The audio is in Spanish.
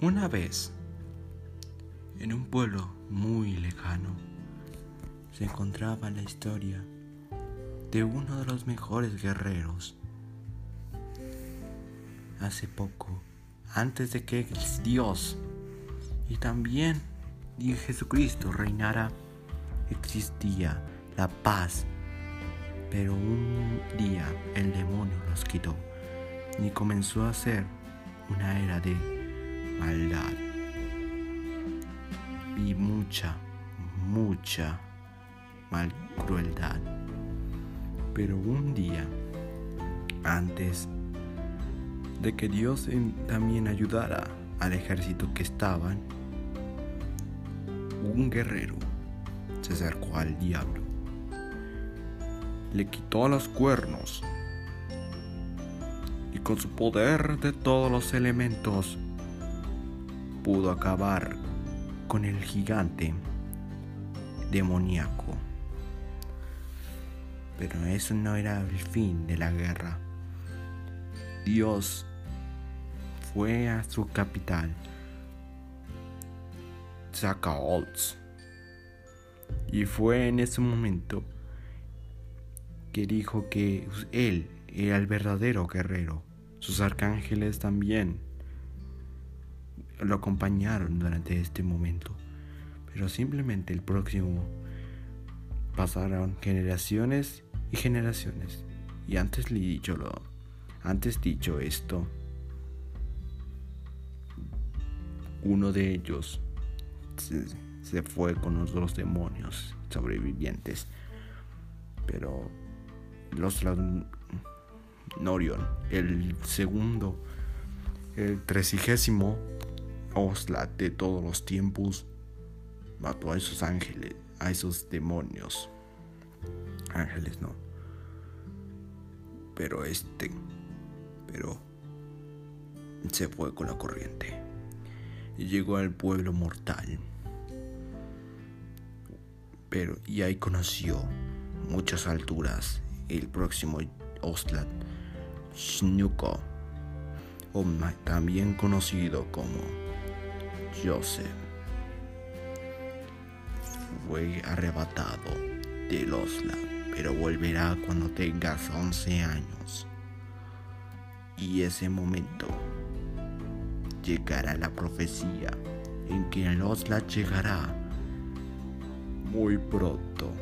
Una vez, en un pueblo muy lejano, se encontraba la historia de uno de los mejores guerreros. Hace poco, antes de que Dios y también Jesucristo reinara, existía la paz. Pero un día el demonio los quitó y comenzó a ser una era de maldad y mucha, mucha mal crueldad. Pero un día, antes de que Dios también ayudara al ejército que estaban, un guerrero se acercó al diablo, le quitó los cuernos y con su poder de todos los elementos pudo acabar con el gigante demoníaco. Pero eso no era el fin de la guerra. Dios fue a su capital, Zakaolz, y fue en ese momento que dijo que él era el verdadero guerrero. Sus arcángeles también lo acompañaron durante este momento. Pero simplemente el próximo pasaron generaciones y generaciones. Y antes le dicho lo, antes dicho esto, uno de ellos se, fue con los dos demonios sobrevivientes. Pero los Norion, el segundo, el tresigésimo Oslat de todos los tiempos mató a esos ángeles, a esos demonios. Ángeles no. Pero este, pero se fue con la corriente y llegó al pueblo mortal. Pero y ahí conoció muchas alturas el próximo Oslat Shnuko, o también conocido como Joseph fue arrebatado del Osla, pero volverá cuando tengas 11 años. Y ese momento llegará la profecía en que el Osla llegará muy pronto.